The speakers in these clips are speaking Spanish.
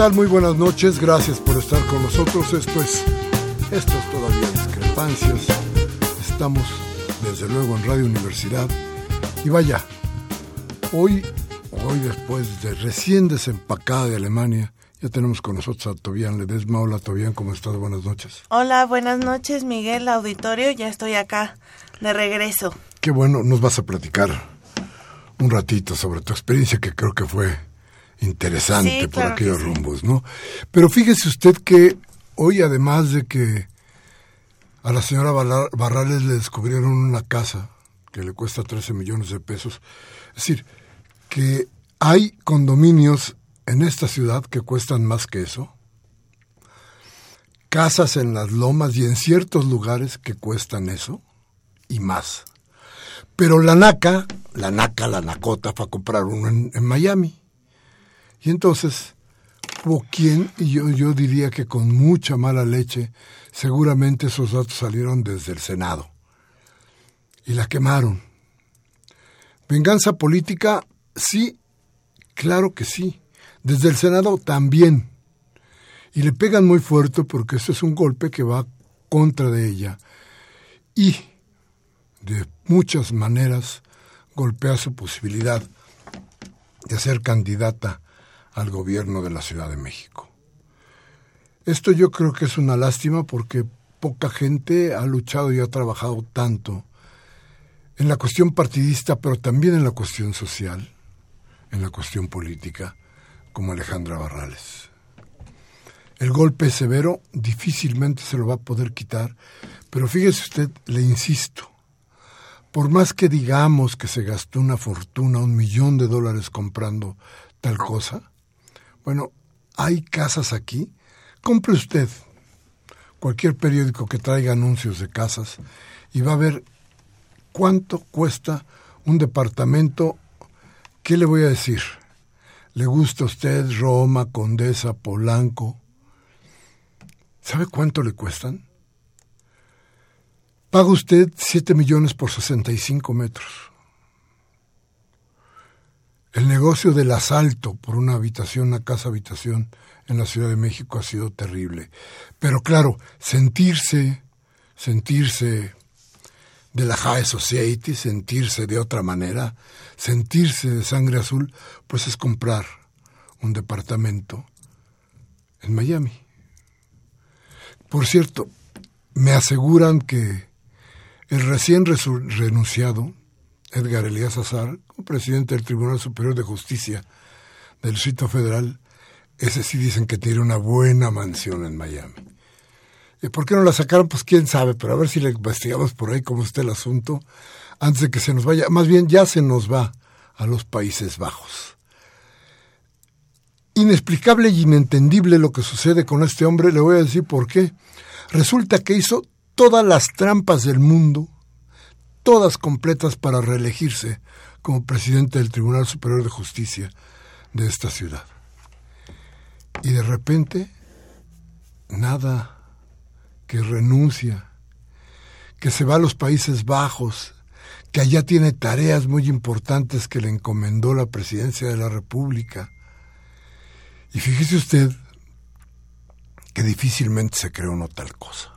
Tal? Muy buenas noches, gracias por estar con nosotros. Esto es, esto es todavía discrepancias. Estamos desde luego en Radio Universidad. Y vaya, hoy, hoy después de recién desempacada de Alemania, ya tenemos con nosotros a Tobián Ledesma. Hola Tobián, ¿cómo estás? Buenas noches. Hola, buenas noches Miguel, auditorio. Ya estoy acá de regreso. Qué bueno, nos vas a platicar un ratito sobre tu experiencia que creo que fue interesante Sí, por claro aquellos sí. rumbos, ¿no? Pero fíjese usted que hoy, además de que a la señora Barra- Barrales le descubrieron una casa que le cuesta 13 millones de pesos, es decir, que hay condominios en esta ciudad que cuestan más que eso, casas en las lomas y en ciertos lugares que cuestan eso y más. Pero la NACA, la NACA, la NACOTA, fue a comprar uno en, en Miami. Y entonces hubo quien, y yo, yo diría que con mucha mala leche, seguramente esos datos salieron desde el Senado. Y la quemaron. Venganza política, sí, claro que sí. Desde el Senado también. Y le pegan muy fuerte porque este es un golpe que va contra de ella. Y de muchas maneras golpea su posibilidad de ser candidata al gobierno de la Ciudad de México. Esto yo creo que es una lástima porque poca gente ha luchado y ha trabajado tanto en la cuestión partidista, pero también en la cuestión social, en la cuestión política, como Alejandra Barrales. El golpe severo, difícilmente se lo va a poder quitar, pero fíjese usted, le insisto, por más que digamos que se gastó una fortuna, un millón de dólares comprando tal cosa, bueno, hay casas aquí, compre usted cualquier periódico que traiga anuncios de casas y va a ver cuánto cuesta un departamento, ¿qué le voy a decir? ¿Le gusta a usted Roma, Condesa, Polanco? ¿Sabe cuánto le cuestan? Paga usted 7 millones por 65 metros. El negocio del asalto por una habitación, una casa habitación en la Ciudad de México ha sido terrible. Pero claro, sentirse, sentirse de la High Society, sentirse de otra manera, sentirse de sangre azul, pues es comprar un departamento en Miami. Por cierto, me aseguran que el recién renunciado Edgar Elías Azar, presidente del Tribunal Superior de Justicia del Distrito Federal, ese sí dicen que tiene una buena mansión en Miami. ¿Y por qué no la sacaron? Pues quién sabe, pero a ver si le investigamos por ahí cómo está el asunto antes de que se nos vaya. Más bien ya se nos va a los Países Bajos. Inexplicable y inentendible lo que sucede con este hombre, le voy a decir por qué. Resulta que hizo todas las trampas del mundo, todas completas para reelegirse como presidente del Tribunal Superior de Justicia de esta ciudad. Y de repente, nada, que renuncia, que se va a los Países Bajos, que allá tiene tareas muy importantes que le encomendó la presidencia de la República. Y fíjese usted que difícilmente se creó uno tal cosa.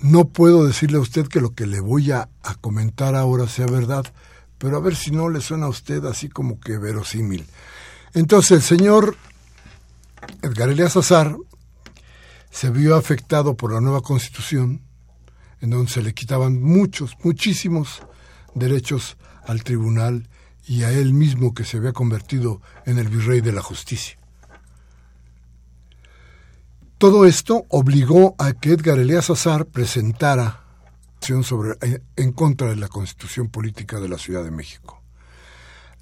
No puedo decirle a usted que lo que le voy a, comentar ahora sea verdad, pero a ver si no le suena a usted así como que verosímil. Entonces el señor Edgar Elias Azar se vio afectado por la nueva constitución, en donde se le quitaban muchos, muchísimos derechos al tribunal y a él mismo que se había convertido en el virrey de la justicia. Todo esto obligó a que Edgar Elias Azar presentara sobre, en contra de la constitución política de la Ciudad de México.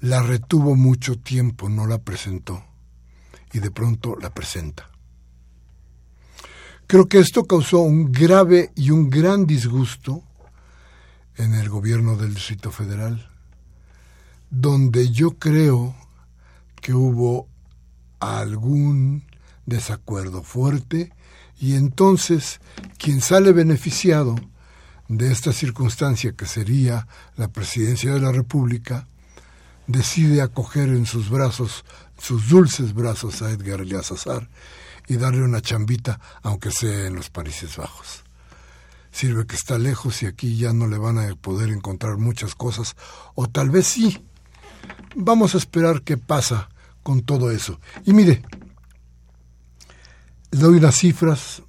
La retuvo mucho tiempo, no la presentó y de pronto la presenta. Creo que esto causó un grave y un gran disgusto en el gobierno del Distrito Federal, donde yo creo que hubo algún desacuerdo fuerte y entonces quien sale beneficiado de esta circunstancia que sería la presidencia de la República, decide acoger en sus brazos, sus dulces brazos a Edgar Elias Azar y darle una chambita, aunque sea en los Países Bajos. Sirve que está lejos y aquí ya no le van a poder encontrar muchas cosas, o tal vez sí. Vamos a esperar qué pasa con todo eso. Y mire, doy unas cifras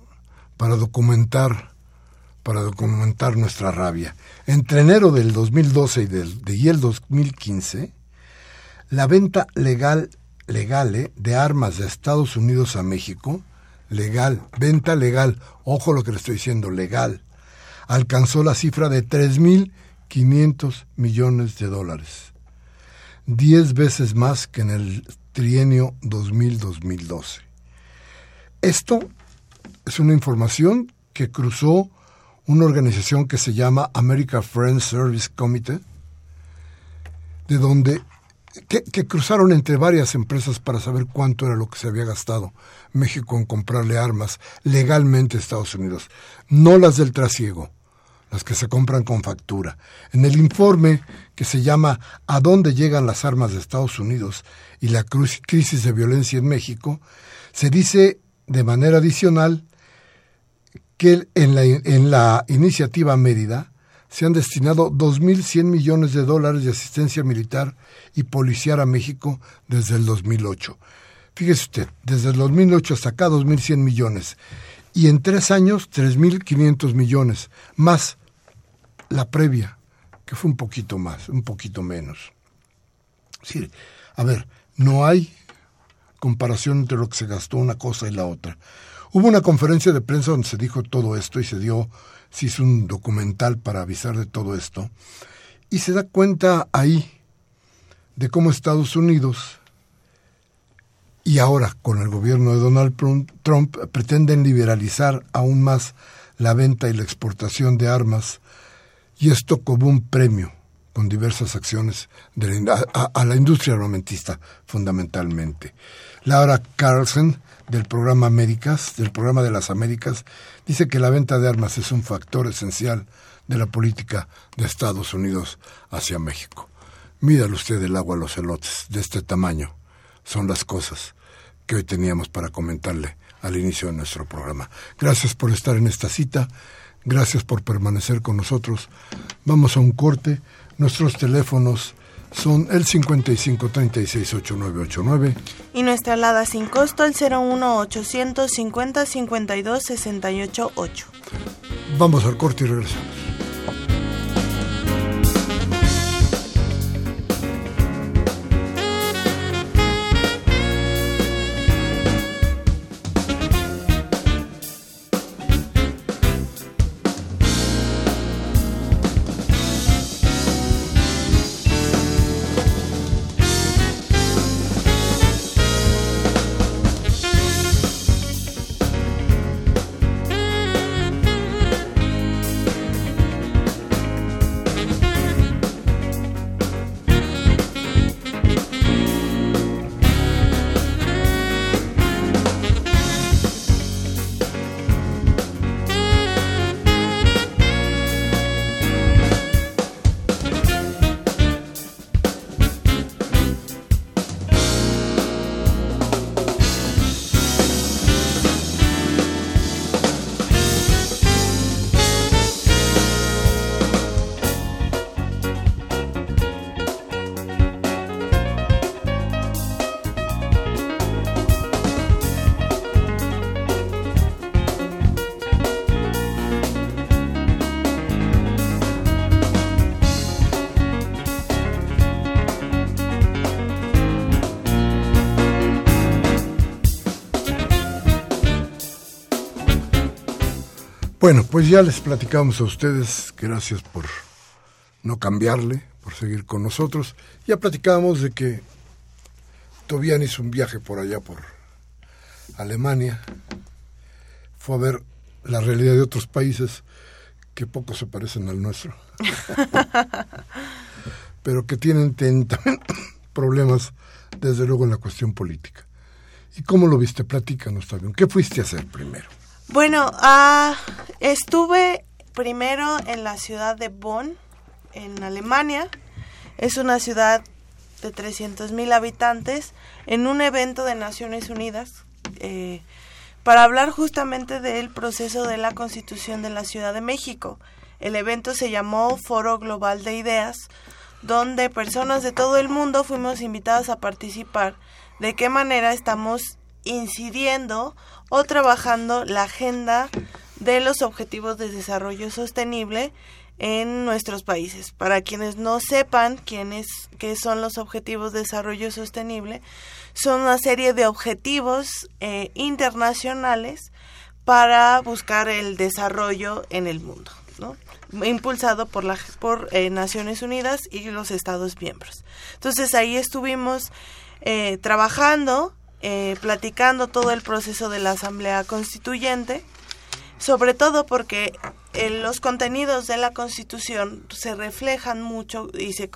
para documentar para documentar nuestra rabia. Entre enero del 2012 y, del, y el 2015, la venta legal legale de armas de Estados Unidos a México, legal, venta legal, ojo lo que le estoy diciendo, legal, alcanzó la cifra de 3.500 millones de dólares, diez veces más que en el trienio 2000-2012. Esto es una información que cruzó una organización que se llama American Friends Service Committee, de donde que, cruzaron entre varias empresas para saber cuánto era lo que se había gastado México en comprarle armas legalmente a Estados Unidos, no las del trasiego, las que se compran con factura. En el informe que se llama ¿A dónde llegan las armas de Estados Unidos y la crisis de violencia en México? se dice de manera adicional que en la, en la iniciativa Mérida se han destinado 2.100 millones de dólares de asistencia militar y policial a México desde el 2008. Fíjese usted, desde el 2008 hasta acá 2.100 millones. Y en tres años 3.500 millones, más la previa, que fue un poquito más, un poquito menos. Sí, a ver, no hay comparación entre lo que se gastó una cosa y la otra. Hubo una conferencia de prensa donde se dijo todo esto y se dio hizo un documental para avisar de todo esto, y se da cuenta ahí de cómo Estados Unidos y ahora con el gobierno de Donald Trump pretenden liberalizar aún más la venta y la exportación de armas, y esto como un premio con diversas acciones de a, la industria armamentista fundamentalmente. Laura Carlson del programa Américas, del programa de las Américas, dice que la venta de armas es un factor esencial de la política de Estados Unidos hacia México. Mídale usted el agua a los elotes, de este tamaño. Son las cosas que hoy teníamos para comentarle al inicio de nuestro programa. Gracias por estar en esta cita, gracias por permanecer con nosotros. Vamos a un corte. Nuestros teléfonos son el 55368989 y nuestra alada sin costo el 01850 52 68 8. Vamos al corte y regresamos. Bueno, pues ya les platicamos a ustedes, gracias por no cambiarle, por seguir con nosotros. Ya platicábamos de que Tobian hizo un viaje por allá, por Alemania, fue a ver la realidad de otros países que poco se parecen al nuestro, pero que tienen también problemas, desde luego, en la cuestión política. ¿Y cómo lo viste? Platícanos también. ¿Qué fuiste a hacer primero? Bueno, ah, estuve primero en la ciudad de Bonn, en Alemania. Es una ciudad de 300.000 mil habitantes en un evento de Naciones Unidas eh, para hablar justamente del proceso de la constitución de la Ciudad de México. El evento se llamó Foro Global de Ideas, donde personas de todo el mundo fuimos invitadas a participar de qué manera estamos incidiendo o trabajando la agenda de los objetivos de desarrollo sostenible en nuestros países. Para quienes no sepan quiénes qué son los objetivos de desarrollo sostenible, son una serie de objetivos eh, internacionales para buscar el desarrollo en el mundo, ¿no? impulsado por, la, por eh, Naciones Unidas y los Estados miembros. Entonces ahí estuvimos eh, trabajando, platicando todo el proceso de la Asamblea Constituyente, sobre todo porque los contenidos de la Constitución se reflejan mucho y se,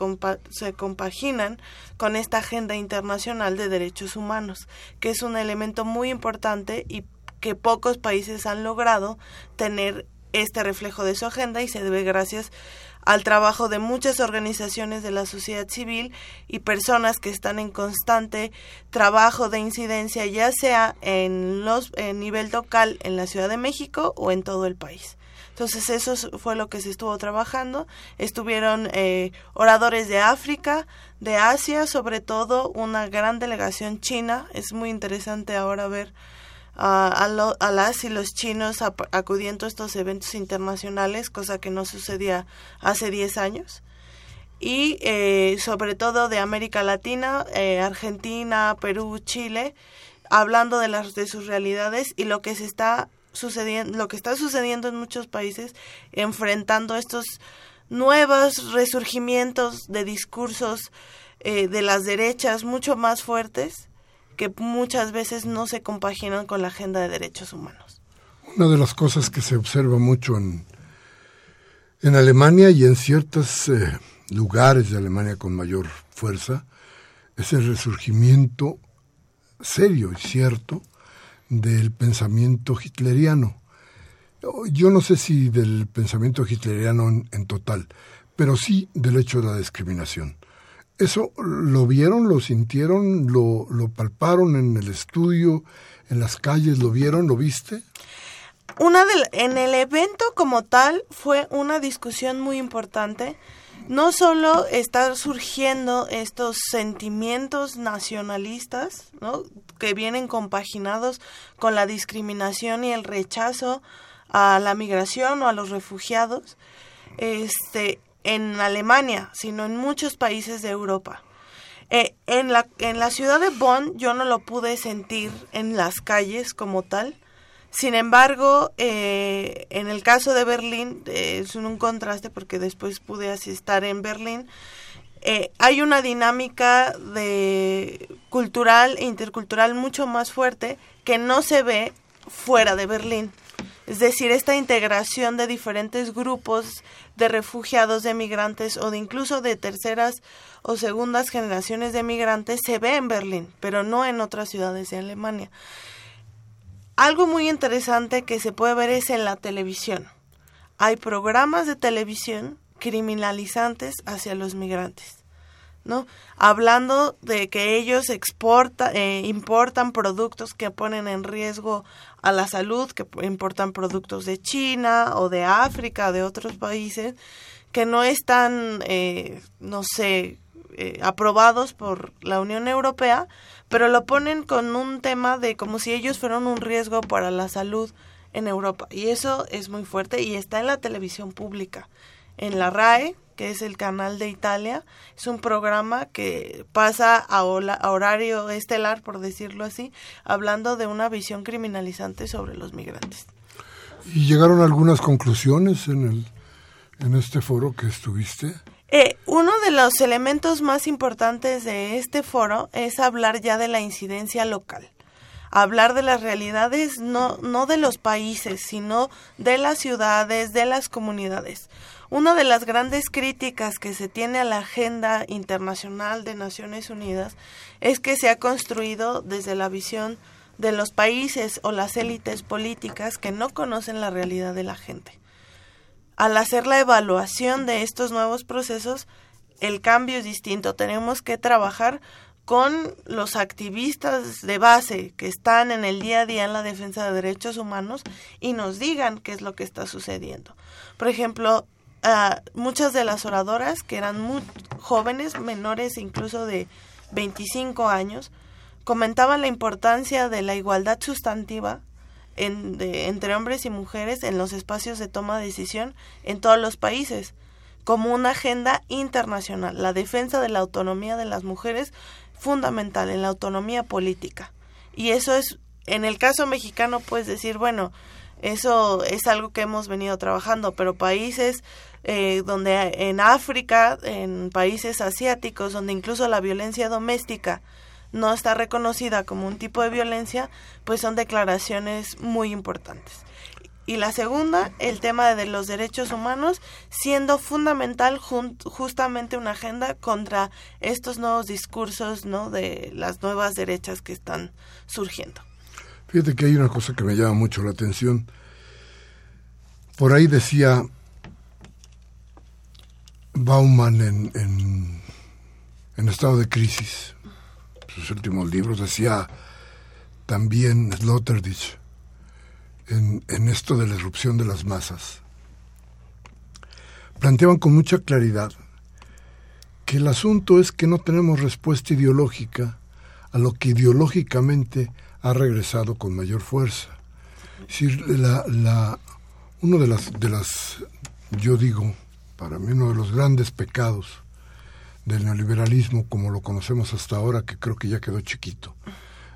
se compaginan con esta agenda internacional de derechos humanos, que es un elemento muy importante y que pocos países han logrado tener este reflejo de su agenda y se debe gracias al trabajo de muchas organizaciones de la sociedad civil y personas que están en constante trabajo de incidencia, ya sea en los en nivel local en la Ciudad de México o en todo el país. Entonces eso fue lo que se estuvo trabajando. Estuvieron eh, oradores de África, de Asia, sobre todo una gran delegación china. Es muy interesante ahora ver a, las y los chinos acudiendo a estos eventos internacionales, cosa que no sucedía hace 10 años. Y eh, sobre todo de América Latina, eh, Argentina, Perú, Chile, hablando de, las, de sus realidades y lo que se está sucediendo, lo que está sucediendo en muchos países, enfrentando estos nuevos resurgimientos de discursos eh, de las derechas mucho más fuertes que muchas veces no se compaginan con la agenda de derechos humanos. Una de las cosas que se observa mucho en, en Alemania y en ciertos eh, lugares de Alemania con mayor fuerza es el resurgimiento serio y cierto del pensamiento hitleriano. Yo no sé si del pensamiento hitleriano en, total, pero sí del hecho de la discriminación. ¿Eso lo vieron, lo sintieron, lo, lo palparon en el estudio, en las calles, lo vieron, lo viste? Una en el evento como tal fue una discusión muy importante no solo están surgiendo estos sentimientos nacionalistas, ¿no? que vienen compaginados con la discriminación y el rechazo a la migración o a los refugiados, este, en Alemania, sino en muchos países de Europa. Eh, en, la, en la ciudad de Bonn yo no lo pude sentir en las calles como tal, sin embargo, eh, en el caso de Berlín, eh, es un, contraste porque después pude asistir en Berlín, hay una dinámica de cultural e intercultural mucho más fuerte que no se ve fuera de Berlín. Es decir, esta integración de diferentes grupos de refugiados, de migrantes o de incluso de terceras o segundas generaciones de migrantes se ve en Berlín, pero no en otras ciudades de Alemania. Algo muy interesante que se puede ver es en la televisión. Hay programas de televisión criminalizantes hacia los migrantes, ¿no? Hablando de que ellos exporta, eh, importan productos que ponen en riesgo a la salud, que importan productos de China o de África, de otros países, que no están, eh, no sé, eh, aprobados por la Unión Europea, pero lo ponen con un tema de como si ellos fueran un riesgo para la salud en Europa. Y eso es muy fuerte y está en la televisión pública. En la RAE, que es el canal de Italia, es un programa que pasa a, a horario estelar, por decirlo así, hablando de una visión criminalizante sobre los migrantes. ¿Y llegaron algunas conclusiones en, el, en este foro que estuviste? Eh, uno de los elementos más importantes de este foro es hablar ya de la incidencia local. Hablar de las realidades no, no de los países, sino de las ciudades, de las comunidades. Una de las grandes críticas que se tiene a la agenda internacional de Naciones Unidas es que se ha construido desde la visión de los países o las élites políticas que no conocen la realidad de la gente al hacer la evaluación de estos nuevos procesos, el cambio es distinto. Tenemos que trabajar con los activistas de base que están en el día a día en la defensa de derechos humanos y nos digan qué es lo que está sucediendo. Por ejemplo, uh, muchas de las oradoras que eran muy jóvenes, menores incluso de 25 años, comentaban la importancia de la igualdad sustantiva entre hombres y mujeres en los espacios de toma de decisión en todos los países, como una agenda internacional, la defensa de la autonomía de las mujeres fundamental en la autonomía política. Y eso es, en el caso mexicano, puedes decir, bueno, eso es algo que hemos venido trabajando, pero países eh, donde en África, en países asiáticos, donde incluso la violencia doméstica no está reconocida como un tipo de violencia, pues son declaraciones muy importantes. Y la segunda, el tema de los derechos humanos, siendo fundamental justamente una agenda contra estos nuevos discursos ¿no? de las nuevas derechas que están surgiendo. Fíjate que hay una cosa que me llama mucho la atención. Por ahí decía Bauman en, en, estado de crisis, sus últimos libros, decía también Sloterdijk en, en esto de la erupción de las masas. Planteaban con mucha claridad que el asunto es que no tenemos respuesta ideológica a lo que ideológicamente ha regresado con mayor fuerza. Es la, la, uno de las, de las, yo digo, para mí uno de los grandes pecados del neoliberalismo como lo conocemos hasta ahora, que creo que ya quedó chiquito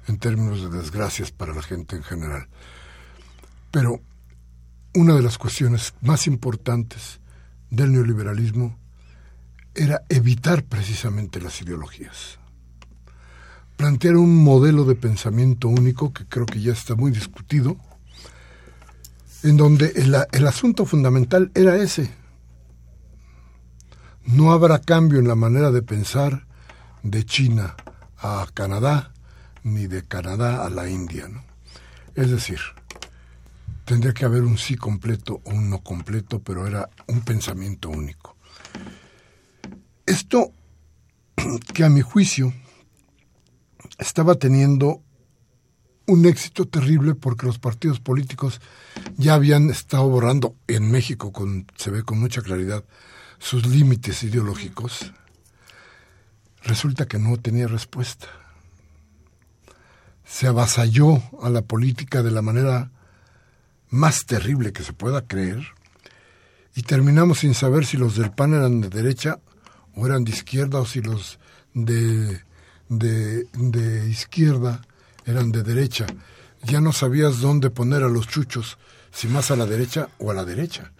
en términos de desgracias para la gente en general. Pero una de las cuestiones más importantes del neoliberalismo era evitar precisamente las ideologías. Plantear un modelo de pensamiento único que creo que ya está muy discutido, en donde el, asunto fundamental era ese, no habrá cambio en la manera de pensar de China a Canadá, ni de Canadá a la India. Es decir, tendría que haber un sí completo o un no completo, pero era un pensamiento único. Esto que a mi juicio estaba teniendo un éxito terrible porque los partidos políticos ya habían estado borrando en México, con, se ve con mucha claridad, sus límites ideológicos, resulta que no tenía respuesta. Se avasalló a la política de la manera más terrible que se pueda creer y terminamos sin saber si los del PAN eran de derecha o eran de izquierda o si los de, de, de izquierda eran de derecha. Ya no sabías dónde poner a los chuchos, si más a la derecha o a la derecha.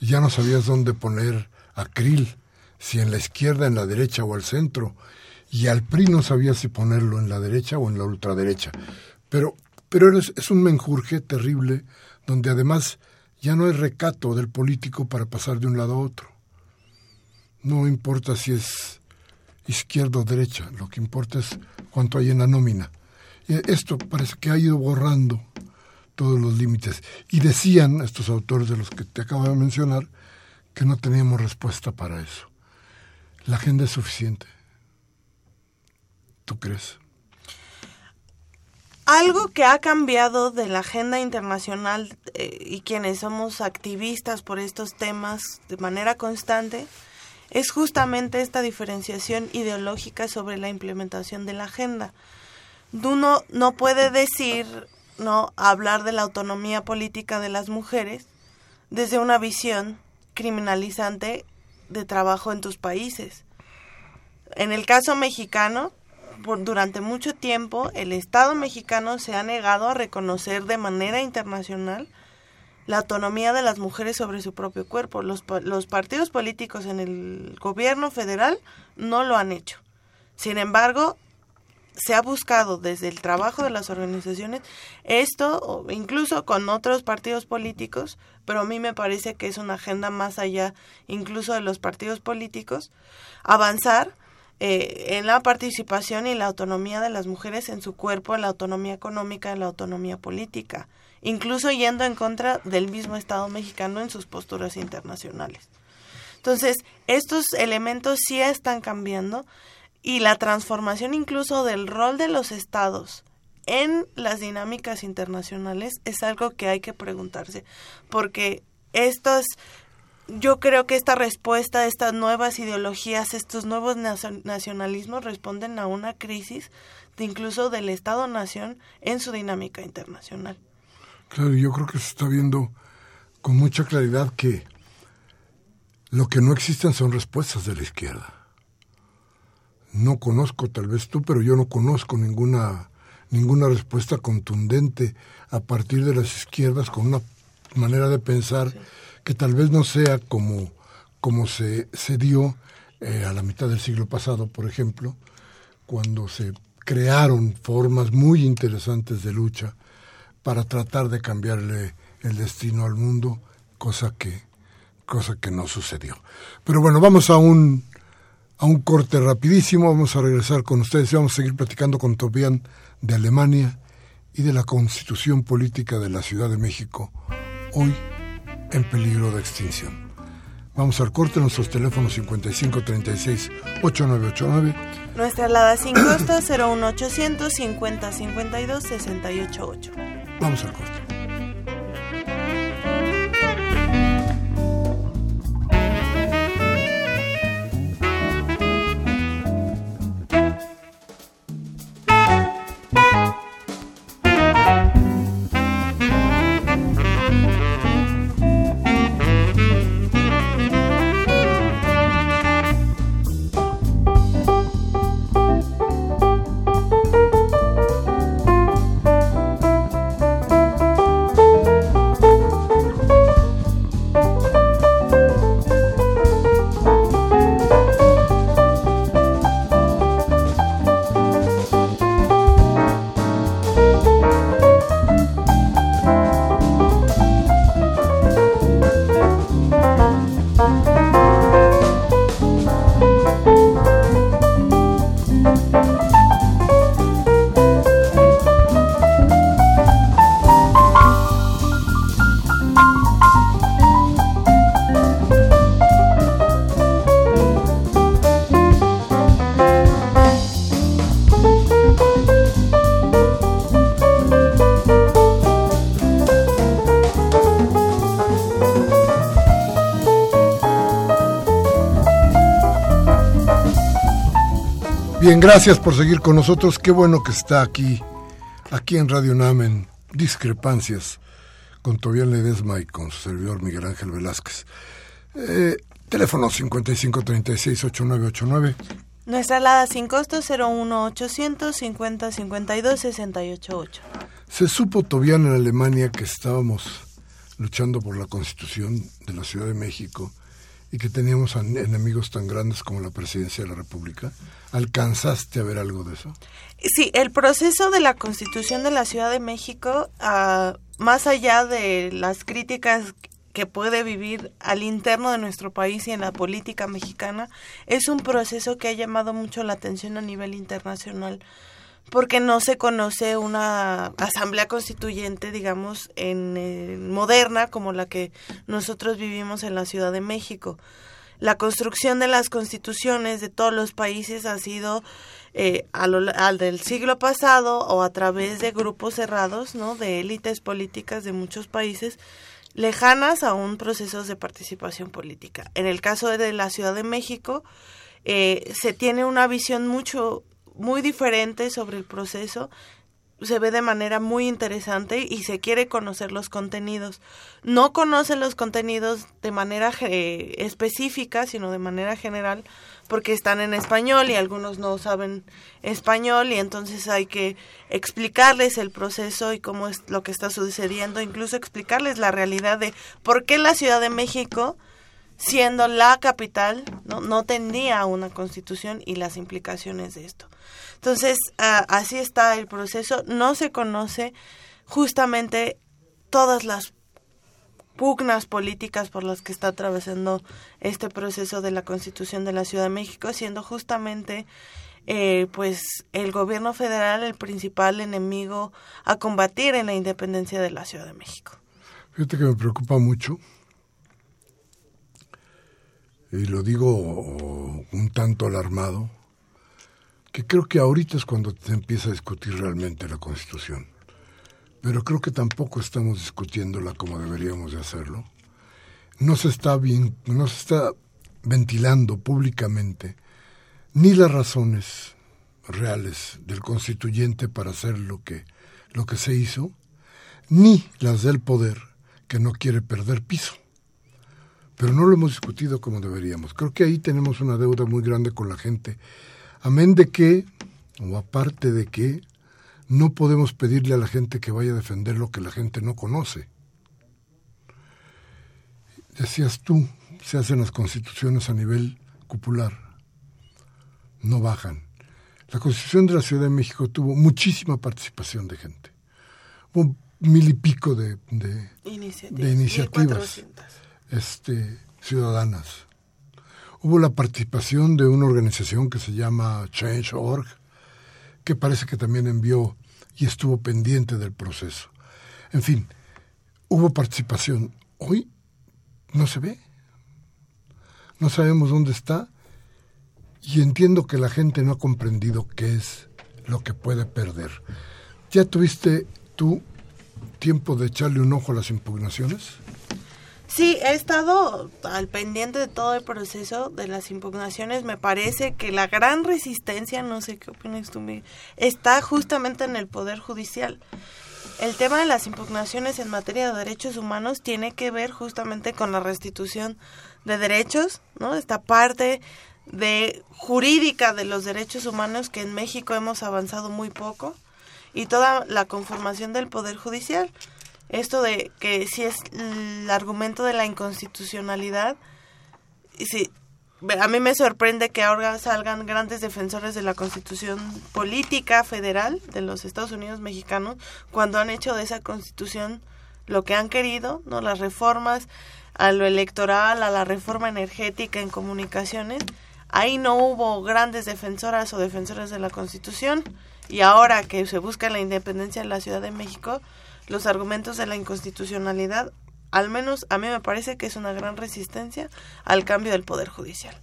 Ya no sabías dónde poner Si en la izquierda, en la derecha o al centro, y al PRI no sabía si ponerlo en la derecha o en la ultraderecha. Pero, pero es, es un menjurje terrible donde además ya no hay recato del político para pasar de un lado a otro. No importa si es izquierda o derecha, lo que importa es cuánto hay en la nómina. Y esto parece que ha ido borrando todos los límites. Y decían estos autores de los que te acabo de mencionar que no teníamos respuesta para eso. La agenda es suficiente. ¿Tú crees? Algo que ha cambiado de la agenda internacional eh, y quienes somos activistas por estos temas de manera constante es justamente esta diferenciación ideológica sobre la implementación de la agenda. Uno no puede decir, no hablar de la autonomía política de las mujeres desde una visión criminalizante de trabajo en tus países. En el caso mexicano, por, durante mucho tiempo el Estado mexicano se ha negado a reconocer de manera internacional la autonomía de las mujeres sobre su propio cuerpo. Los, los partidos políticos en el gobierno federal no lo han hecho. Sin embargo, se ha buscado desde el trabajo de las organizaciones esto, incluso con otros partidos políticos, pero a mí me parece que es una agenda más allá incluso de los partidos políticos, avanzar eh, en la participación y la autonomía de las mujeres en su cuerpo, en la autonomía económica, en la autonomía política, incluso yendo en contra del mismo Estado mexicano en sus posturas internacionales. Entonces, estos elementos sí están cambiando y la transformación incluso del rol de los estados en las dinámicas internacionales es algo que hay que preguntarse, porque estos, yo creo que esta respuesta, estas nuevas ideologías, estos nuevos nacionalismos responden a una crisis incluso del Estado-nación en su dinámica internacional. Claro, yo creo que se está viendo con mucha claridad que lo que no existen son respuestas de la izquierda no conozco, tal vez tú, pero yo no conozco ninguna, ninguna respuesta contundente a partir de las izquierdas con una manera de pensar que tal vez no sea como, como se, se dio eh, a la mitad del siglo pasado, por ejemplo, cuando se crearon formas muy interesantes de lucha para tratar de cambiarle el destino al mundo, cosa que, cosa que no sucedió. Pero bueno, vamos a un a un corte rapidísimo. Vamos a regresar con ustedes y vamos a seguir platicando con Tobián de Alemania y de la constitución política de la Ciudad de México, hoy en peligro de extinción. Vamos al corte, nuestros teléfonos 5536-8989. Nuestra alada sin costo 01800 5052 688. Vamos al corte. Gracias por seguir con nosotros. Qué bueno que está aquí, aquí en Radio Namen, Discrepancias, con Tobián Ledesma y con su servidor Miguel Ángel Velázquez. Eh, teléfono 5536-8989. Nuestra alada sin costo 01800 50 52 688. Se supo, Tobián, en Alemania que estábamos luchando por la constitución de la Ciudad de México y que teníamos enemigos tan grandes como la presidencia de la República. ¿Alcanzaste a ver algo de eso? Sí, el proceso de la constitución de la Ciudad de México, ah, más allá de las críticas que puede vivir al interno de nuestro país y en la política mexicana, es un proceso que ha llamado mucho la atención a nivel internacional porque no se conoce una asamblea constituyente, digamos, en, moderna como la que nosotros vivimos en la Ciudad de México. La construcción de las constituciones de todos los países ha sido eh, al del siglo pasado o a través de grupos cerrados, ¿no? De élites políticas de muchos países lejanas a un proceso de participación política. En el caso de la Ciudad de México, eh, se tiene una visión mucho muy diferente sobre el proceso se ve de manera muy interesante y se quiere conocer los contenidos. No conocen los contenidos de manera específica, sino de manera general, porque están en español y algunos no saben español y entonces hay que explicarles el proceso y cómo es lo que está sucediendo, incluso explicarles la realidad de por qué la Ciudad de México siendo la capital, no, no tendría una constitución y las implicaciones de esto. Entonces, así está el proceso. No se conoce justamente todas las pugnas políticas por las que está atravesando este proceso de la constitución de la Ciudad de México, siendo justamente eh, pues el gobierno federal el principal enemigo a combatir en la independencia de la Ciudad de México. Fíjate que me preocupa mucho y lo digo un tanto alarmado, que creo que ahorita es cuando se empieza a discutir realmente la Constitución. Pero creo que tampoco estamos discutiéndola como deberíamos de hacerlo. No se está bien, no se está ventilando públicamente ni las razones reales del constituyente para hacer lo que, lo que se hizo, ni las del poder que no quiere perder piso pero no lo hemos discutido como deberíamos. Creo que ahí tenemos una deuda muy grande con la gente. Amén de que, o aparte de que, no podemos pedirle a la gente que vaya a defender lo que la gente no conoce. Decías tú, se hacen las constituciones a nivel cupular, no bajan. La constitución de la Ciudad de México tuvo muchísima participación de gente. Hubo mil y pico de, de iniciativas este, ciudadanas. Hubo la participación de una organización que se llama Change.org, que parece que también envió y estuvo pendiente del proceso. En fin, hubo participación. Hoy no se ve. No sabemos dónde está y entiendo que la gente no ha comprendido qué es lo que puede perder. ¿Ya tuviste tú tiempo de echarle un ojo a las impugnaciones? Sí, he estado al pendiente de todo el proceso de las impugnaciones. Me parece que la gran resistencia, no sé qué opinas tú, está justamente en el Poder Judicial. El tema de las impugnaciones en materia de derechos humanos tiene que ver justamente con la restitución de derechos, ¿no? Esta parte de jurídica de los derechos humanos que en México hemos avanzado muy poco y toda la conformación del Poder Judicial esto de que si es el argumento de la inconstitucionalidad, y si, a mí me sorprende que ahora salgan grandes defensores de la constitución política federal de los Estados Unidos mexicanos cuando han hecho de esa constitución lo que han querido, ¿no? Las reformas a lo electoral, a la reforma energética en comunicaciones. Ahí no hubo grandes defensoras o defensores de la constitución y ahora que se busca la independencia de la Ciudad de México, los argumentos de la inconstitucionalidad, al menos a mí me parece que es una gran resistencia al cambio del Poder Judicial.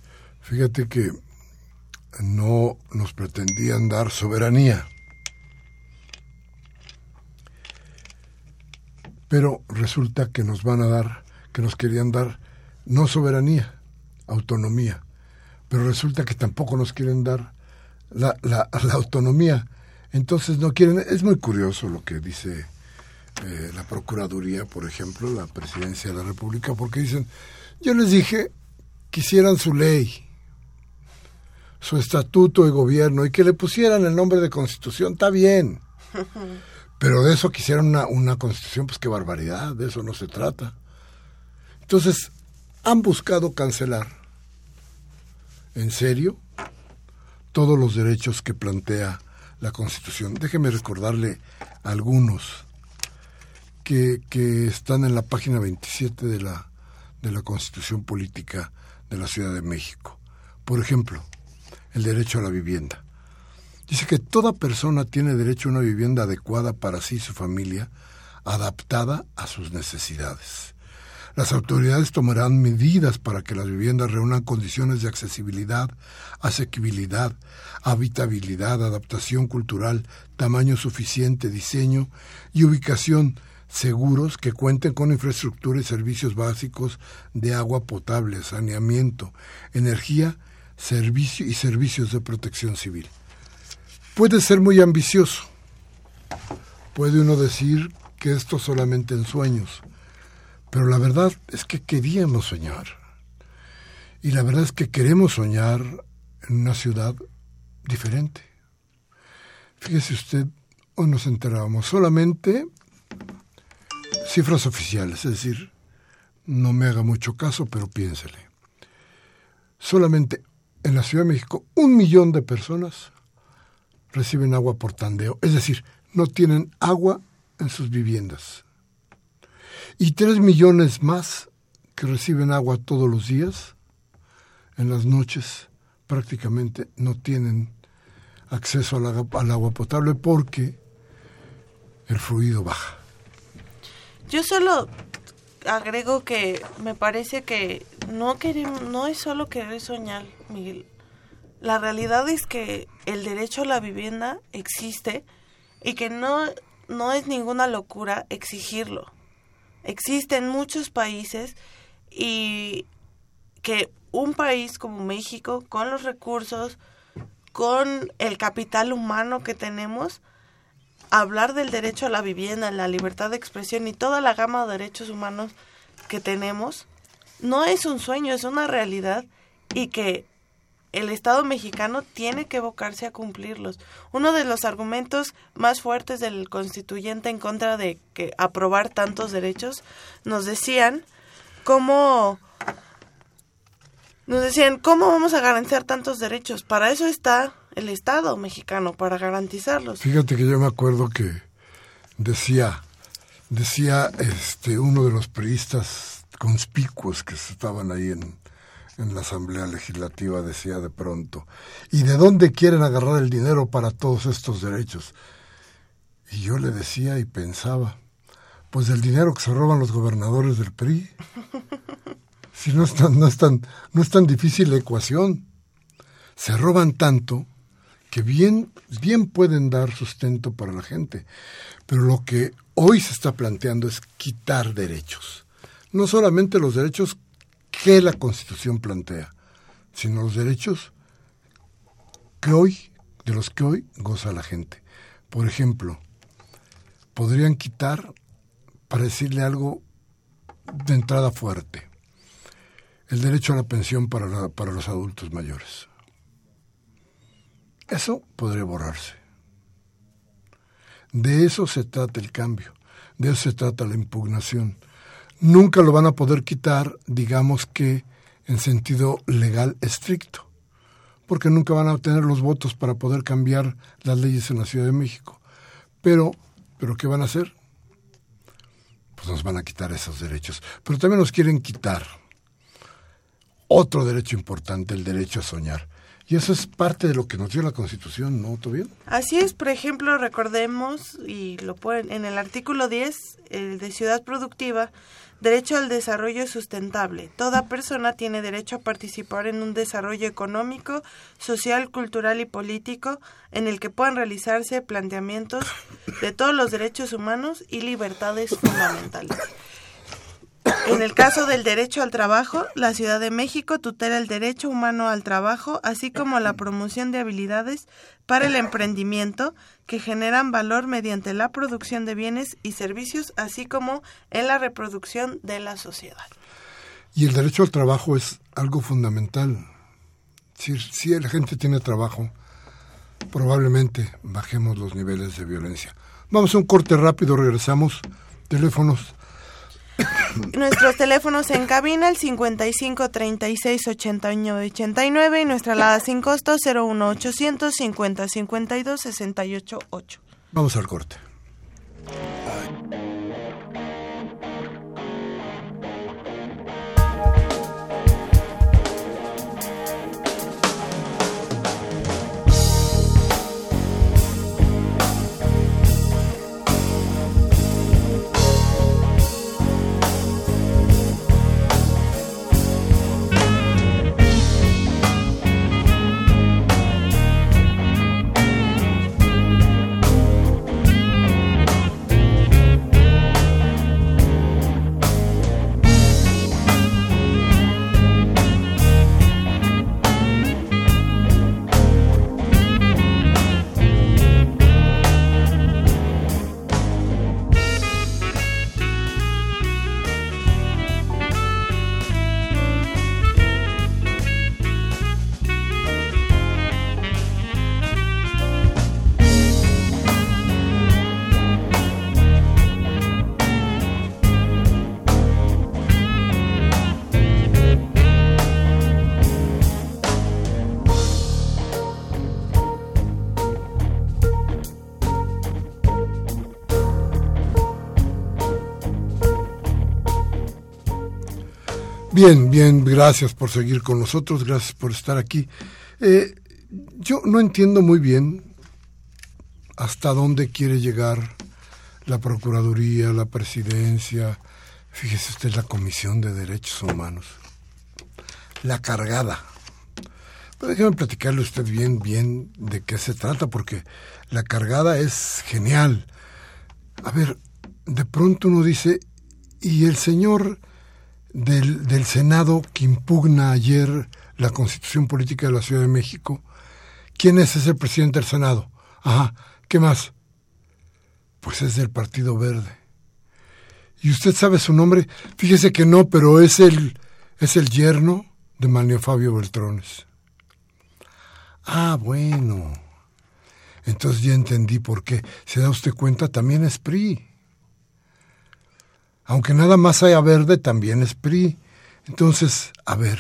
Fíjate que no nos pretendían dar soberanía. Pero resulta que nos van a dar, que nos querían dar no soberanía, autonomía. Pero resulta que tampoco nos quieren dar la, la, la autonomía. Entonces no quieren, es muy curioso lo que dice eh, la Procuraduría, por ejemplo, la Presidencia de la República, porque dicen, yo les dije que hicieran su ley, su estatuto de gobierno y que le pusieran el nombre de constitución, está bien. Pero de eso quisieran una, una constitución, pues qué barbaridad, de eso no se trata. Entonces, han buscado cancelar, en serio, todos los derechos que plantea la Constitución. Déjeme recordarle algunos que, están en la página 27 de la, de la Constitución Política de la Ciudad de México. Por ejemplo, el derecho a la vivienda. Dice que toda persona tiene derecho a una vivienda adecuada para sí y su familia, adaptada a sus necesidades. Las autoridades tomarán medidas para que las viviendas reúnan condiciones de accesibilidad, asequibilidad, habitabilidad, adaptación cultural, tamaño suficiente, diseño y ubicación seguros que cuenten con infraestructura y servicios básicos de agua potable, saneamiento, energía servicio y servicios de protección civil. Puede ser muy ambicioso, puede uno decir que esto solamente en sueños, pero la verdad es que queríamos soñar. Y la verdad es que queremos soñar en una ciudad diferente. Fíjese usted, hoy nos enterábamos solamente cifras oficiales, es decir, no me haga mucho caso, pero piénsele. Solamente en la Ciudad de México un millón de personas reciben agua por tandeo, es decir, no tienen agua en sus viviendas. Y tres millones más que reciben agua todos los días, en las noches prácticamente no tienen acceso al, agua potable porque el fluido baja. Yo solo agrego que me parece que no queremos, no es solo querer soñar, Miguel. La realidad es que el derecho a la vivienda existe y que no, no es ninguna locura exigirlo. Existe en muchos países y que un país como México, con los recursos, con el capital humano que tenemos, hablar del derecho a la vivienda, la libertad de expresión y toda la gama de derechos humanos que tenemos, no es un sueño, es una realidad y que el Estado mexicano tiene que evocarse a cumplirlos. Uno de los argumentos más fuertes del constituyente en contra de que aprobar tantos derechos nos decían cómo nos decían cómo vamos a garantizar tantos derechos. Para eso está el Estado mexicano para garantizarlos. Fíjate que yo me acuerdo que decía, decía este uno de los periodistas conspicuos que estaban ahí en, en la Asamblea Legislativa, decía de pronto, ¿y de dónde quieren agarrar el dinero para todos estos derechos? Y yo le decía y pensaba, pues del dinero que se roban los gobernadores del PRI. Si no es tan, no es tan, no es tan difícil la ecuación. Se roban tanto que bien, bien pueden dar sustento para la gente. Pero lo que hoy se está planteando es quitar derechos. No solamente los derechos que la Constitución plantea, sino los derechos que hoy, de los que hoy goza la gente. Por ejemplo, podrían quitar, para decirle algo de entrada fuerte, el derecho a la pensión para, para los adultos mayores. Eso podría borrarse. De eso se trata el cambio, de eso se trata la impugnación. Nunca lo van a poder quitar, digamos que en sentido legal estricto, porque nunca van a obtener los votos para poder cambiar las leyes en la Ciudad de México. Pero, ¿pero qué van a hacer? Pues nos van a quitar esos derechos. Pero también nos quieren quitar otro derecho importante, el derecho a soñar. Y eso es parte de lo que nos dio la Constitución, ¿no, bien? Así es, por ejemplo, recordemos, y lo pueden, en el artículo 10, el de Ciudad Productiva, derecho al desarrollo sustentable. Toda persona tiene derecho a participar en un desarrollo económico, social, cultural y político en el que puedan realizarse planteamientos de todos los derechos humanos y libertades fundamentales. En el caso del derecho al trabajo, la Ciudad de México tutela el derecho humano al trabajo, así como la promoción de habilidades para el emprendimiento que generan valor mediante la producción de bienes y servicios, así como en la reproducción de la sociedad. Y el derecho al trabajo es algo fundamental. Si, la gente tiene trabajo, probablemente bajemos los niveles de violencia. Vamos a un corte rápido, regresamos. Teléfonos Nuestros teléfonos en cabina, el 55 36 89 89 y nuestra alada sin costo 01 800 50 52 68 8. Vamos al corte. Bien, bien, gracias por seguir con nosotros, gracias por estar aquí. Eh, yo no entiendo muy bien hasta dónde quiere llegar la Procuraduría, la Presidencia, fíjese usted la Comisión de Derechos Humanos, la cargada. Pero déjeme platicarle usted bien, bien de qué se trata, porque la cargada es genial. A ver, de pronto uno dice, ¿y el señor del, del Senado que impugna ayer la Constitución Política de la Ciudad de México? ¿Quién es ese presidente del Senado? Ajá, ¿qué más? Pues es del Partido Verde. ¿Y usted sabe su nombre? Fíjese que no, pero es el, es el yerno de Manio Fabio Beltrones. Ah, bueno. Entonces ya entendí por qué. ¿Se da usted cuenta? También es PRI. Aunque nada más haya verde, también es PRI. Entonces, a ver,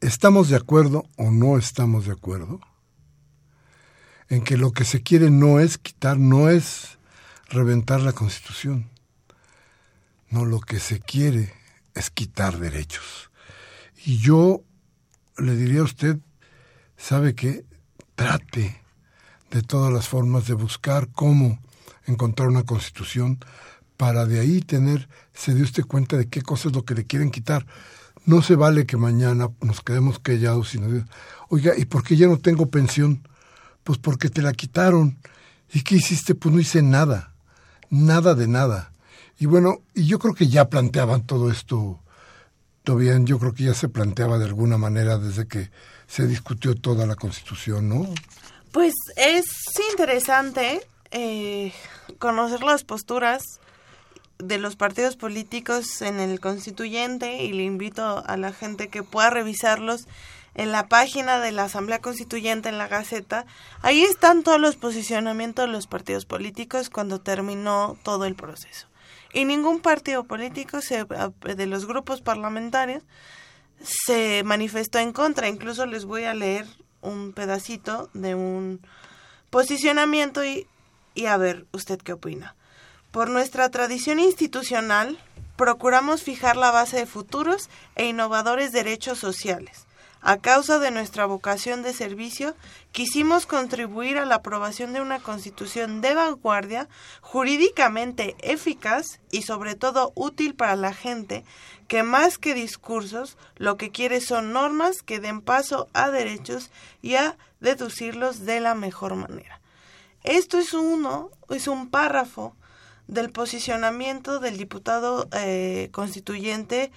¿estamos de acuerdo o no estamos de acuerdo? En que lo que se quiere no es quitar, no es reventar la Constitución. No, lo que se quiere es quitar derechos. Y yo le diría a usted, ¿sabe qué? Trate de todas las formas de buscar cómo encontrar una constitución para de ahí tener, se dio usted cuenta de qué cosa es lo que le quieren quitar. No se vale que mañana nos quedemos callados y nos oiga, ¿y por qué ya no tengo pensión? Pues porque te la quitaron. ¿Y qué hiciste? Pues no hice nada, nada de nada. Y bueno, y yo creo que ya planteaban todo esto, todavía yo creo que ya se planteaba de alguna manera desde que se discutió toda la Constitución, ¿no? Pues es interesante eh, conocer las posturas de los partidos políticos en el constituyente y le invito a la gente que pueda revisarlos en la página de la Asamblea Constituyente en la Gaceta. Ahí están todos los posicionamientos de los partidos políticos cuando terminó todo el proceso. Y ningún partido político se, de los grupos parlamentarios se manifestó en contra. Incluso les voy a leer un pedacito de un posicionamiento y, y a ver usted qué opina. Por nuestra tradición institucional, procuramos fijar la base de futuros e innovadores derechos sociales. A causa de nuestra vocación de servicio, quisimos contribuir a la aprobación de una constitución de vanguardia, jurídicamente eficaz y sobre todo útil para la gente, que más que discursos, lo que quiere son normas que den paso a derechos y a deducirlos de la mejor manera. Esto es uno, es un párrafo del posicionamiento del diputado eh, constituyente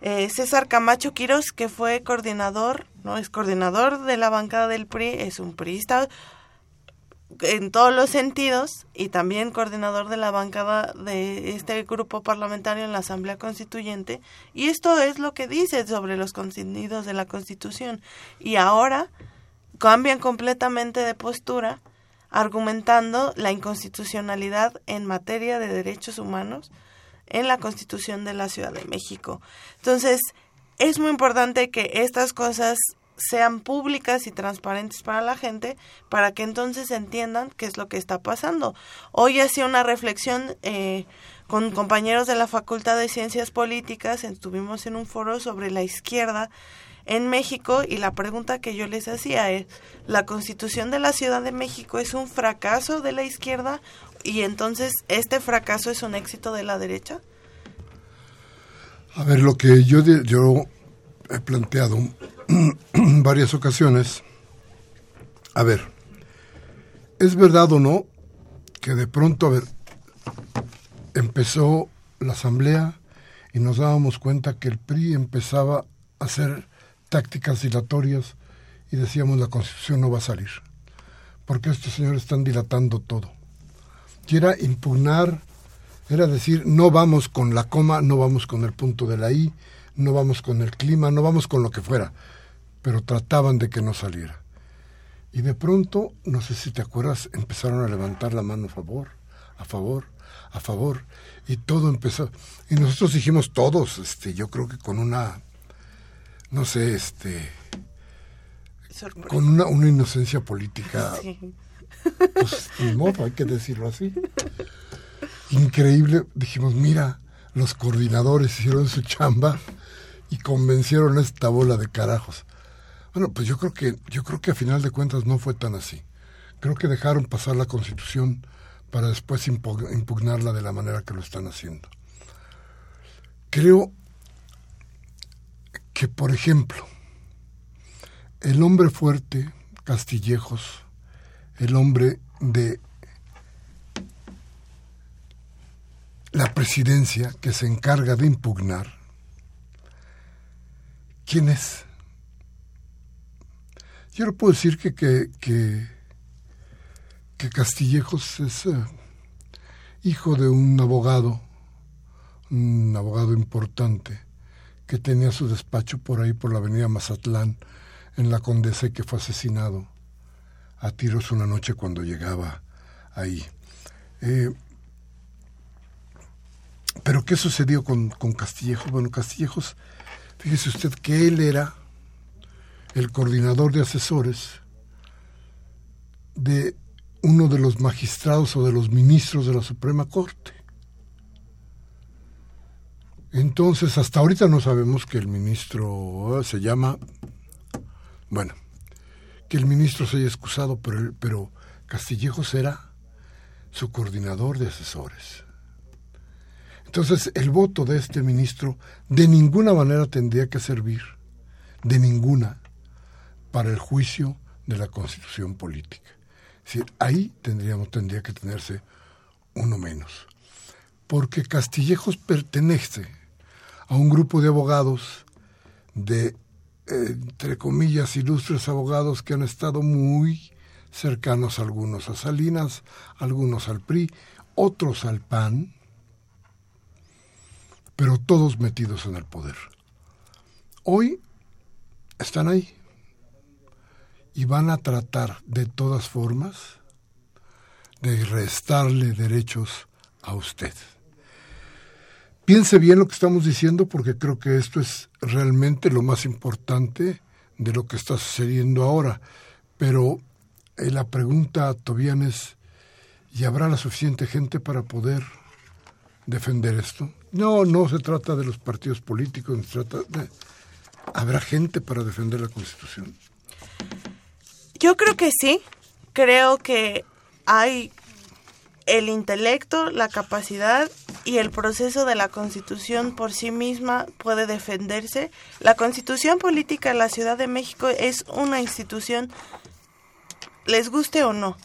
eh, César Camacho Quiros, que fue coordinador, no es coordinador de la bancada del PRI, es un priista en todos los sentidos y también coordinador de la bancada de este grupo parlamentario en la Asamblea Constituyente. Y esto es lo que dice sobre los contenidos de la Constitución. Y ahora cambian completamente de postura argumentando la inconstitucionalidad en materia de derechos humanos en la Constitución de la Ciudad de México. Entonces, es muy importante que estas cosas sean públicas y transparentes para la gente para que entonces entiendan qué es lo que está pasando. Hoy hacía una reflexión eh, con compañeros de la Facultad de Ciencias Políticas, estuvimos en un foro sobre la izquierda en México y la pregunta que yo les hacía es, ¿la constitución de la Ciudad de México es un fracaso de la izquierda y entonces este fracaso es un éxito de la derecha? A ver, lo que yo, yo he planteado en varias ocasiones, a ver, ¿es verdad o no que de pronto, a ver, empezó la asamblea y nos dábamos cuenta que el PRI empezaba a hacer tácticas dilatorias y decíamos la constitución no va a salir, porque estos señores están dilatando todo. Y era impugnar, era decir, no vamos con la coma, no vamos con el punto de la I, no vamos con el clima, no vamos con lo que fuera, pero trataban de que no saliera. Y de pronto, no sé si te acuerdas, empezaron a levantar la mano a favor, a favor, a favor, y todo empezó. Y nosotros dijimos todos, este, yo creo que con una no sé, este, con una, una inocencia política, pues ni modo, hay que decirlo así. Increíble, dijimos, mira, los coordinadores hicieron su chamba y convencieron a esta bola de carajos. Bueno, pues yo creo que yo creo que a final de cuentas no fue tan así. Creo que dejaron pasar la Constitución para después impugnarla de la manera que lo están haciendo. Creo que, por ejemplo, el hombre fuerte, Castillejos, el hombre de la presidencia que se encarga de impugnar, ¿quién es? Yo no puedo decir que, que, que, Castillejos es eh, hijo de un abogado, un abogado importante, que tenía su despacho por ahí, por la avenida Mazatlán, en la Condesa y que fue asesinado a tiros una noche cuando llegaba ahí. Eh, pero ¿qué sucedió con, con Castillejos? Bueno, Castillejos, fíjese usted que él era el coordinador de asesores de uno de los magistrados o de los ministros de la Suprema Corte. Entonces, hasta ahorita no sabemos que el ministro ah, se llama, bueno, que el ministro se haya excusado, pero, pero Castillejos era su coordinador de asesores. Entonces, el voto de este ministro de ninguna manera tendría que servir, de ninguna, para el juicio de la constitución política. Es decir, ahí tendríamos, tendría que tenerse uno menos. Porque Castillejos pertenece a un grupo de abogados, de, eh, entre comillas, ilustres abogados que han estado muy cercanos algunos a Salinas, algunos al PRI, otros al PAN, pero todos metidos en el poder. Hoy están ahí, y van a tratar de todas formas de restarle derechos a usted. Piense bien lo que estamos diciendo porque creo que esto es realmente lo más importante de lo que está sucediendo ahora. Pero eh, la pregunta, Tobián, es, ¿y habrá la suficiente gente para poder defender esto? No, no se trata de los partidos políticos, se trata de... ¿Habrá gente para defender la Constitución? Yo creo que sí. Creo que hay el intelecto, la capacidad y el proceso de la constitución por sí misma puede defenderse. La constitución política de la Ciudad de México es una institución, les guste o no.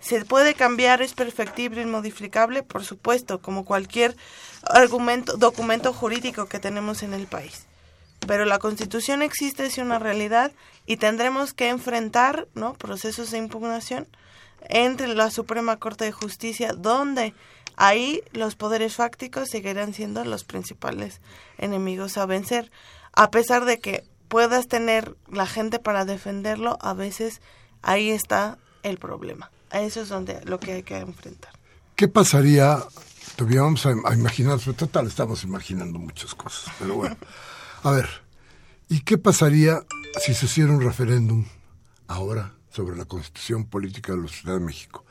Se puede cambiar, es perfectible, modificable, por supuesto, como cualquier argumento, documento jurídico que tenemos en el país pero la Constitución existe, es una realidad y tendremos que enfrentar ¿no? procesos de impugnación entre la Suprema Corte de Justicia, donde ahí los poderes fácticos seguirán siendo los principales enemigos a vencer. A pesar de que puedas tener la gente para defenderlo, a veces ahí está el problema. Eso es donde lo que hay que enfrentar. ¿Qué pasaría? Todavía a, a imaginar, total, estamos imaginando muchas cosas, pero bueno. A ver, ¿y qué pasaría si se hiciera un referéndum ahora sobre la constitución política de la Ciudad de México?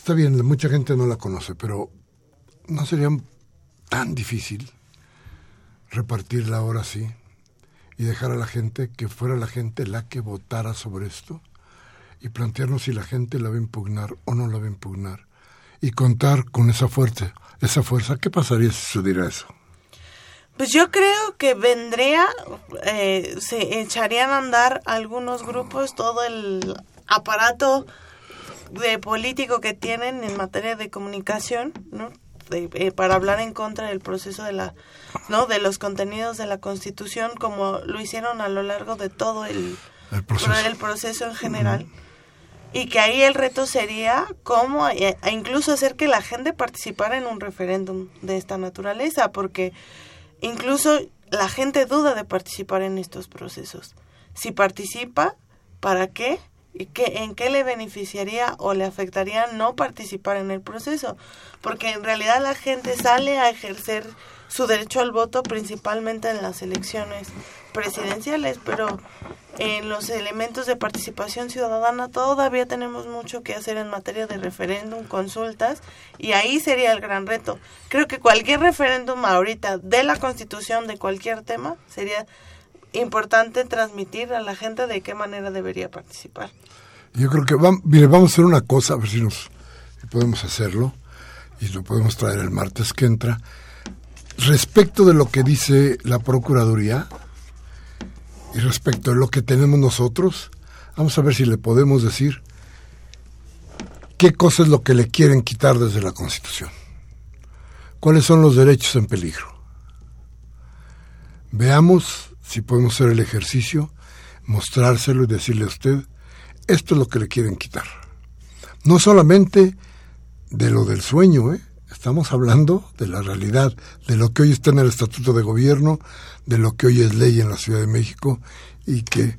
Está bien, mucha gente no la conoce, pero ¿no sería tan difícil repartirla ahora sí y dejar a la gente que fuera la gente la que votara sobre esto y plantearnos si la gente la va a impugnar o no la va a impugnar y contar con esa fuerza, esa fuerza, ¿qué pasaría si sucediera eso? Pues yo creo que vendría, eh, se echarían a andar algunos grupos, todo el aparato de político que tienen en materia de comunicación, ¿no? Eh, para hablar en contra del proceso de la, ¿no? De los contenidos de la Constitución, como lo hicieron a lo largo de todo el, el, proceso. en general. Y que ahí el reto sería cómo, e incluso hacer que la gente participara en un referéndum de esta naturaleza, porque Incluso la gente duda de participar en estos procesos. Si participa, ¿para qué? ¿Y en qué le beneficiaría o le afectaría no participar en el proceso? Porque en realidad la gente sale a ejercer su derecho al voto principalmente en las elecciones presidenciales, pero en los elementos de participación ciudadana todavía tenemos mucho que hacer en materia de referéndum, consultas, y ahí sería el gran reto. Creo que cualquier referéndum ahorita de la Constitución, de cualquier tema, sería importante transmitir a la gente de qué manera debería participar. Yo creo que vamos, mire, vamos a hacer una cosa, a ver si nos podemos hacerlo, y lo podemos traer el martes que entra. Respecto de lo que dice la Procuraduría y respecto de lo que tenemos nosotros, vamos a ver si le podemos decir qué cosa es lo que le quieren quitar desde la Constitución. ¿Cuáles son los derechos en peligro? Veamos si podemos hacer el ejercicio, mostrárselo y decirle a usted, esto es lo que le quieren quitar. No solamente de lo del sueño, ¿eh? Estamos hablando de la realidad, de lo que hoy está en el Estatuto de Gobierno, de lo que hoy es ley en la Ciudad de México y que,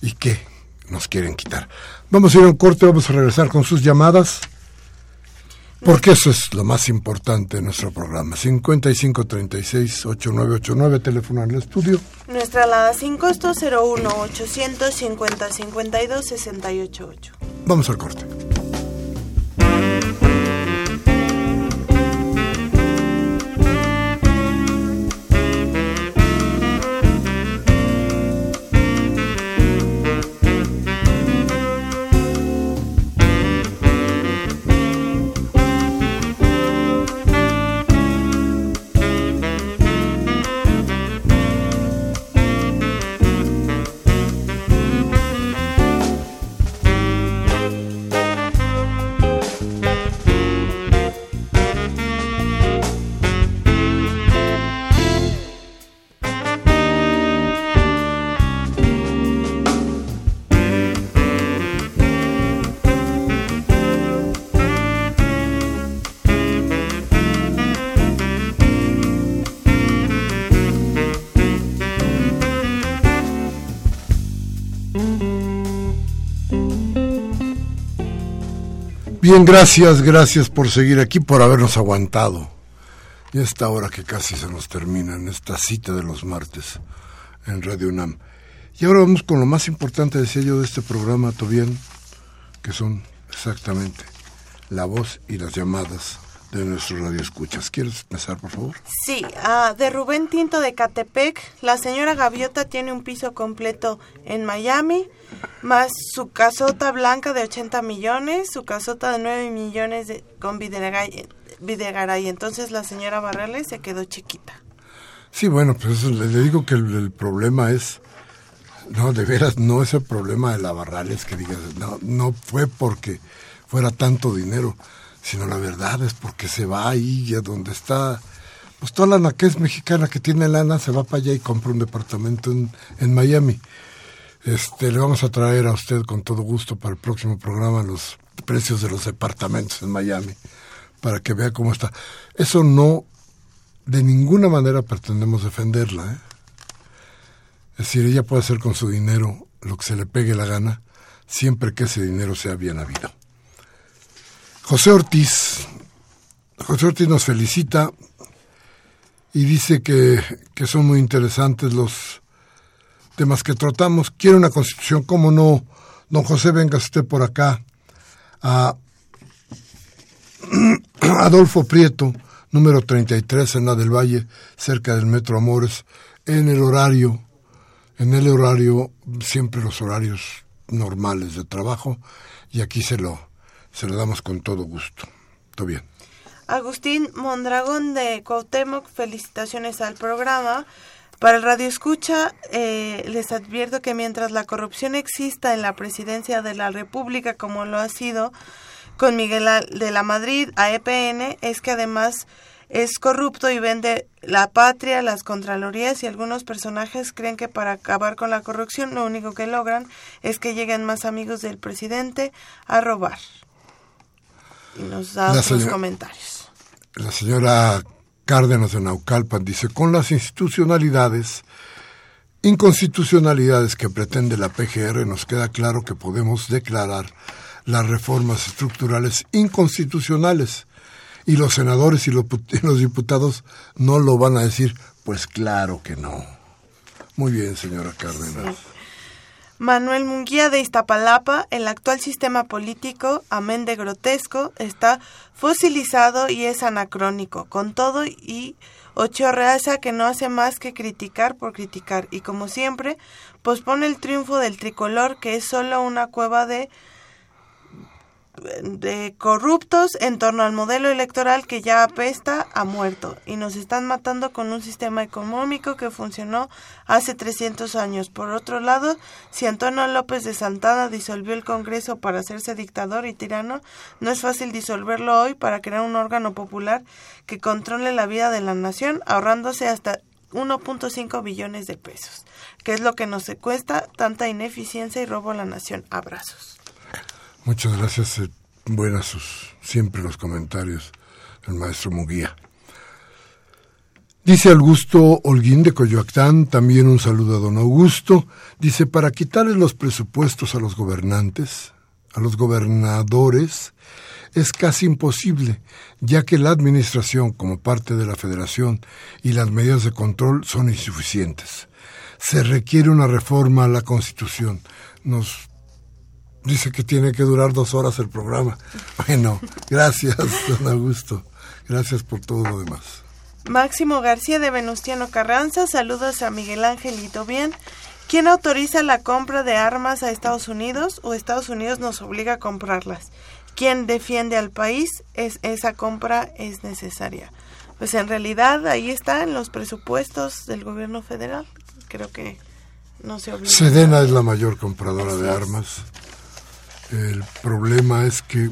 y que nos quieren quitar. Vamos a ir a un corte, vamos a regresar con sus llamadas, porque eso es lo más importante de nuestro programa. 5536-8989, teléfono al estudio. Nuestra alada sin costo 01 850 52 688. Vamos al corte. Bien, gracias, gracias por seguir aquí, por habernos aguantado. Y esta hora que casi se nos termina, en esta cita de los martes en Radio UNAM. Y ahora vamos con lo más importante, decía yo, de este programa, Tobián, que son exactamente la voz y las llamadas de nuestros radioescuchas. ¿Quieres empezar, por favor? Sí, ah, de Rubén Tinto de Catepec, la señora Gaviota tiene un piso completo en Miami, más su casota blanca de 80 millones, su casota de 9 millones de, con Videgaray, Videgaray. Entonces la señora Barrales se quedó chiquita. Sí, bueno, pues le digo que el, el problema es... No, de veras, no es el problema de la Barrales que digas, no, no fue porque fuera tanto dinero sino la verdad es porque se va ahí a donde está, pues toda la que es mexicana que tiene lana se va para allá y compra un departamento en, en Miami. Este, le vamos a traer a usted con todo gusto para el próximo programa los precios de los departamentos en Miami, para que vea cómo está. Eso no, de ninguna manera pretendemos defenderla. ¿eh? Es decir, ella puede hacer con su dinero lo que se le pegue la gana, siempre que ese dinero sea bien habido. José Ortiz, José Ortiz nos felicita y dice que, que son muy interesantes los temas que tratamos. Quiere una constitución, ¿cómo no? Don José, venga usted por acá a Adolfo Prieto, número 33 en la del Valle, cerca del Metro Amores, en el horario, en el horario, siempre los horarios normales de trabajo, y aquí se lo, se lo damos con todo gusto. Todo bien. Agustín Mondragón de Cuauhtémoc, felicitaciones al programa. Para el Radio Escucha, eh, les advierto que mientras la corrupción exista en la presidencia de la República, como lo ha sido con Miguel de la Madrid a EPN, es que además es corrupto y vende la patria, las contralorías y algunos personajes creen que para acabar con la corrupción lo único que logran es que lleguen más amigos del presidente a robar. Y nos da La sus señora- comentarios. La señora Cárdenas de Naucalpan dice, con las institucionalidades, inconstitucionalidades que pretende la PGR, nos queda claro que podemos declarar las reformas estructurales inconstitucionales Y los senadores y los, los diputados no lo van a decir, pues claro que no. Muy bien, señora Cárdenas. Manuel Munguía de Iztapalapa, el actual sistema político, amén de grotesco, está fosilizado y es anacrónico, con todo y Ochoa Reaza que no hace más que criticar por criticar y como siempre pospone el triunfo del tricolor que es solo una cueva de de corruptos en torno al modelo electoral que ya apesta a muerto y nos están matando con un sistema económico que funcionó hace 300 años. Por otro lado, si Antonio López de Santana disolvió el Congreso para hacerse dictador y tirano, no es fácil disolverlo hoy para crear un órgano popular que controle la vida de la nación, ahorrándose hasta 1.5 billones de pesos, que es lo que nos cuesta tanta ineficiencia y robo a la nación. Abrazos. Muchas gracias. Eh, buenas sus, siempre los comentarios del maestro Muguía. Dice Augusto Holguín de Coyoacán, también un saludo a don Augusto. Dice, para quitarles los presupuestos a los gobernantes, a los gobernadores, es casi imposible, ya que la administración como parte de la federación y las medidas de control son insuficientes. Se requiere una reforma a la Constitución. Nos dice que tiene que durar dos horas el programa. Bueno, gracias, don Augusto. Gracias por todo lo demás. Máximo García de Venustiano Carranza, saludos a Miguel Ángel bien. ¿Quién autoriza la compra de armas a Estados Unidos o Estados Unidos nos obliga a comprarlas? ¿Quién defiende al país? Es, esa compra es necesaria. Pues en realidad ahí está en los presupuestos del gobierno federal. Creo que no se obliga. Sedena es la mayor compradora de armas. El problema es que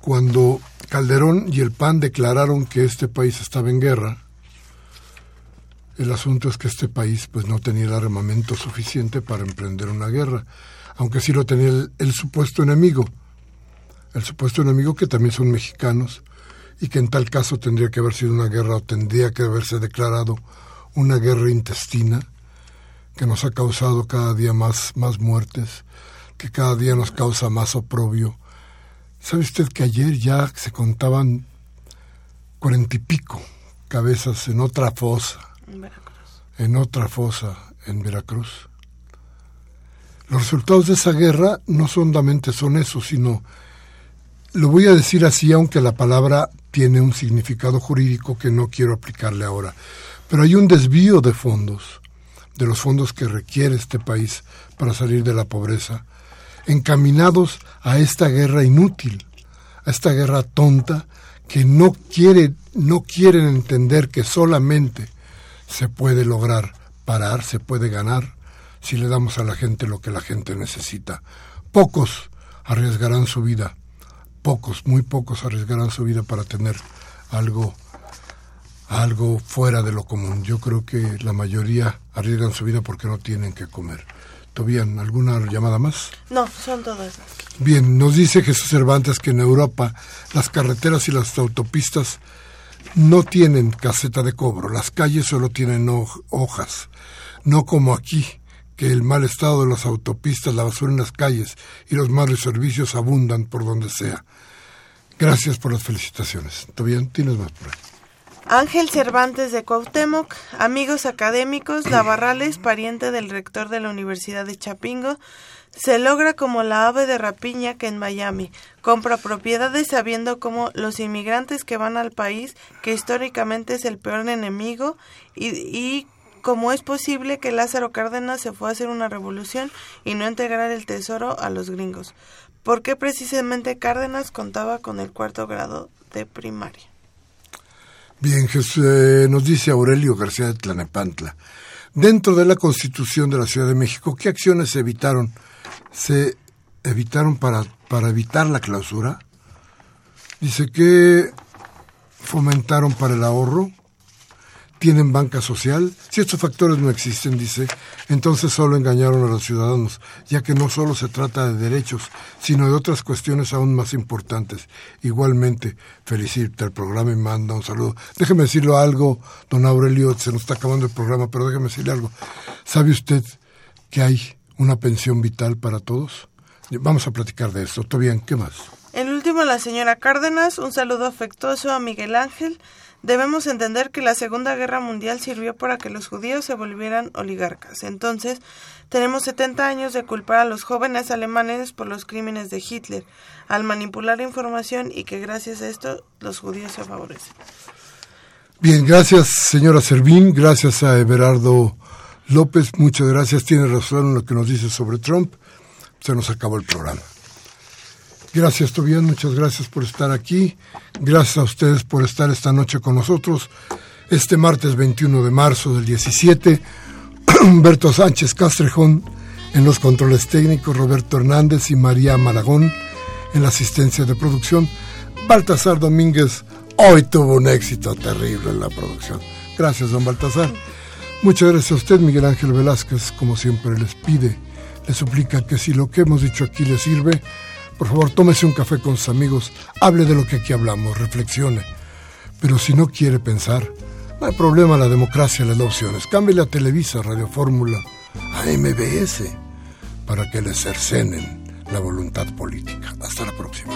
cuando Calderón y el PAN declararon que este país estaba en guerra, el asunto es que este país pues no tenía el armamento suficiente para emprender una guerra, aunque sí lo tenía el, supuesto enemigo, el supuesto enemigo que también son mexicanos y que en tal caso tendría que haber sido una guerra o tendría que haberse declarado una guerra intestina que nos ha causado cada día más, más muertes, que cada día nos causa más oprobio. ¿Sabe usted que ayer ya se contaban cuarenta y pico cabezas en otra fosa? En Veracruz. En otra fosa en Veracruz. Los resultados de esa guerra no solamente son eso, sino, lo voy a decir así, aunque la palabra tiene un significado jurídico que no quiero aplicarle ahora, pero hay un desvío de fondos, de los fondos que requiere este país para salir de la pobreza, encaminados a esta guerra inútil, a esta guerra tonta que no quiere, no quieren entender que solamente se puede lograr parar, se puede ganar si le damos a la gente lo que la gente necesita. Pocos arriesgarán su vida, pocos, muy pocos arriesgarán su vida para tener algo algo fuera de lo común. Yo creo que la mayoría arriesgan su vida porque no tienen que comer. Bien, ¿alguna llamada más? No, son todas. Bien, nos dice Jesús Cervantes que en Europa las carreteras y las autopistas no tienen caseta de cobro, las calles solo tienen hojas, no como aquí, que el mal estado de las autopistas, la basura en las calles y los malos servicios abundan por donde sea. Gracias por las felicitaciones. bien? ¿Tienes más por ahí? Ángel Cervantes de Cuauhtémoc, amigos académicos, Lavarrales, pariente del rector de la Universidad de Chapingo, se logra como la ave de rapiña que en Miami compra propiedades sabiendo como los inmigrantes que van al país, que históricamente es el peor enemigo, y, y cómo es posible que Lázaro Cárdenas se fue a hacer una revolución y no integrar el tesoro a los gringos. ¿Por qué precisamente Cárdenas contaba con el cuarto grado de primaria? Bien, eh, nos dice Aurelio García de Tlanepantla. Dentro de la Constitución de la Ciudad de México, ¿qué acciones se evitaron? ¿Se evitaron para, para evitar la clausura? Dice que fomentaron para el ahorro, tienen banca social. Si estos factores no existen, dice, entonces solo engañaron a los ciudadanos, ya que no solo se trata de derechos, sino de otras cuestiones aún más importantes. Igualmente, felicita el programa y manda un saludo. Déjeme decirlo algo, don Aurelio, se nos está acabando el programa, pero déjeme decirle algo. ¿Sabe usted que hay una pensión vital para todos? Vamos a platicar de esto. ¿Todo bien? ¿Qué más? El último, la señora Cárdenas, un saludo afectuoso a Miguel Ángel. Debemos entender que la Segunda Guerra Mundial sirvió para que los judíos se volvieran oligarcas. Entonces, tenemos 70 años de culpar a los jóvenes alemanes por los crímenes de Hitler, al manipular información y que gracias a esto los judíos se favorecen. Bien, gracias señora Servín, gracias a Everardo López, muchas gracias, tiene razón en lo que nos dice sobre Trump. Se nos acabó el programa. Gracias, Tobias, muchas gracias por estar aquí. Gracias a ustedes por estar esta noche con nosotros. Este martes 21 de marzo del 17, Humberto Sánchez Castrejón en los controles técnicos, Roberto Hernández y María Malagón en la asistencia de producción. Baltasar Domínguez hoy tuvo un éxito terrible en la producción. Gracias, don Baltasar. Muchas gracias a usted, Miguel Ángel Velázquez, como siempre les pide, le suplica que si lo que hemos dicho aquí le sirve, por favor, tómese un café con sus amigos, hable de lo que aquí hablamos, reflexione. Pero si no quiere pensar, no hay problema, la democracia le da opciones. Cámbiale a Televisa, Radio Fórmula, a MBS, para que le cercenen la voluntad política. Hasta la próxima.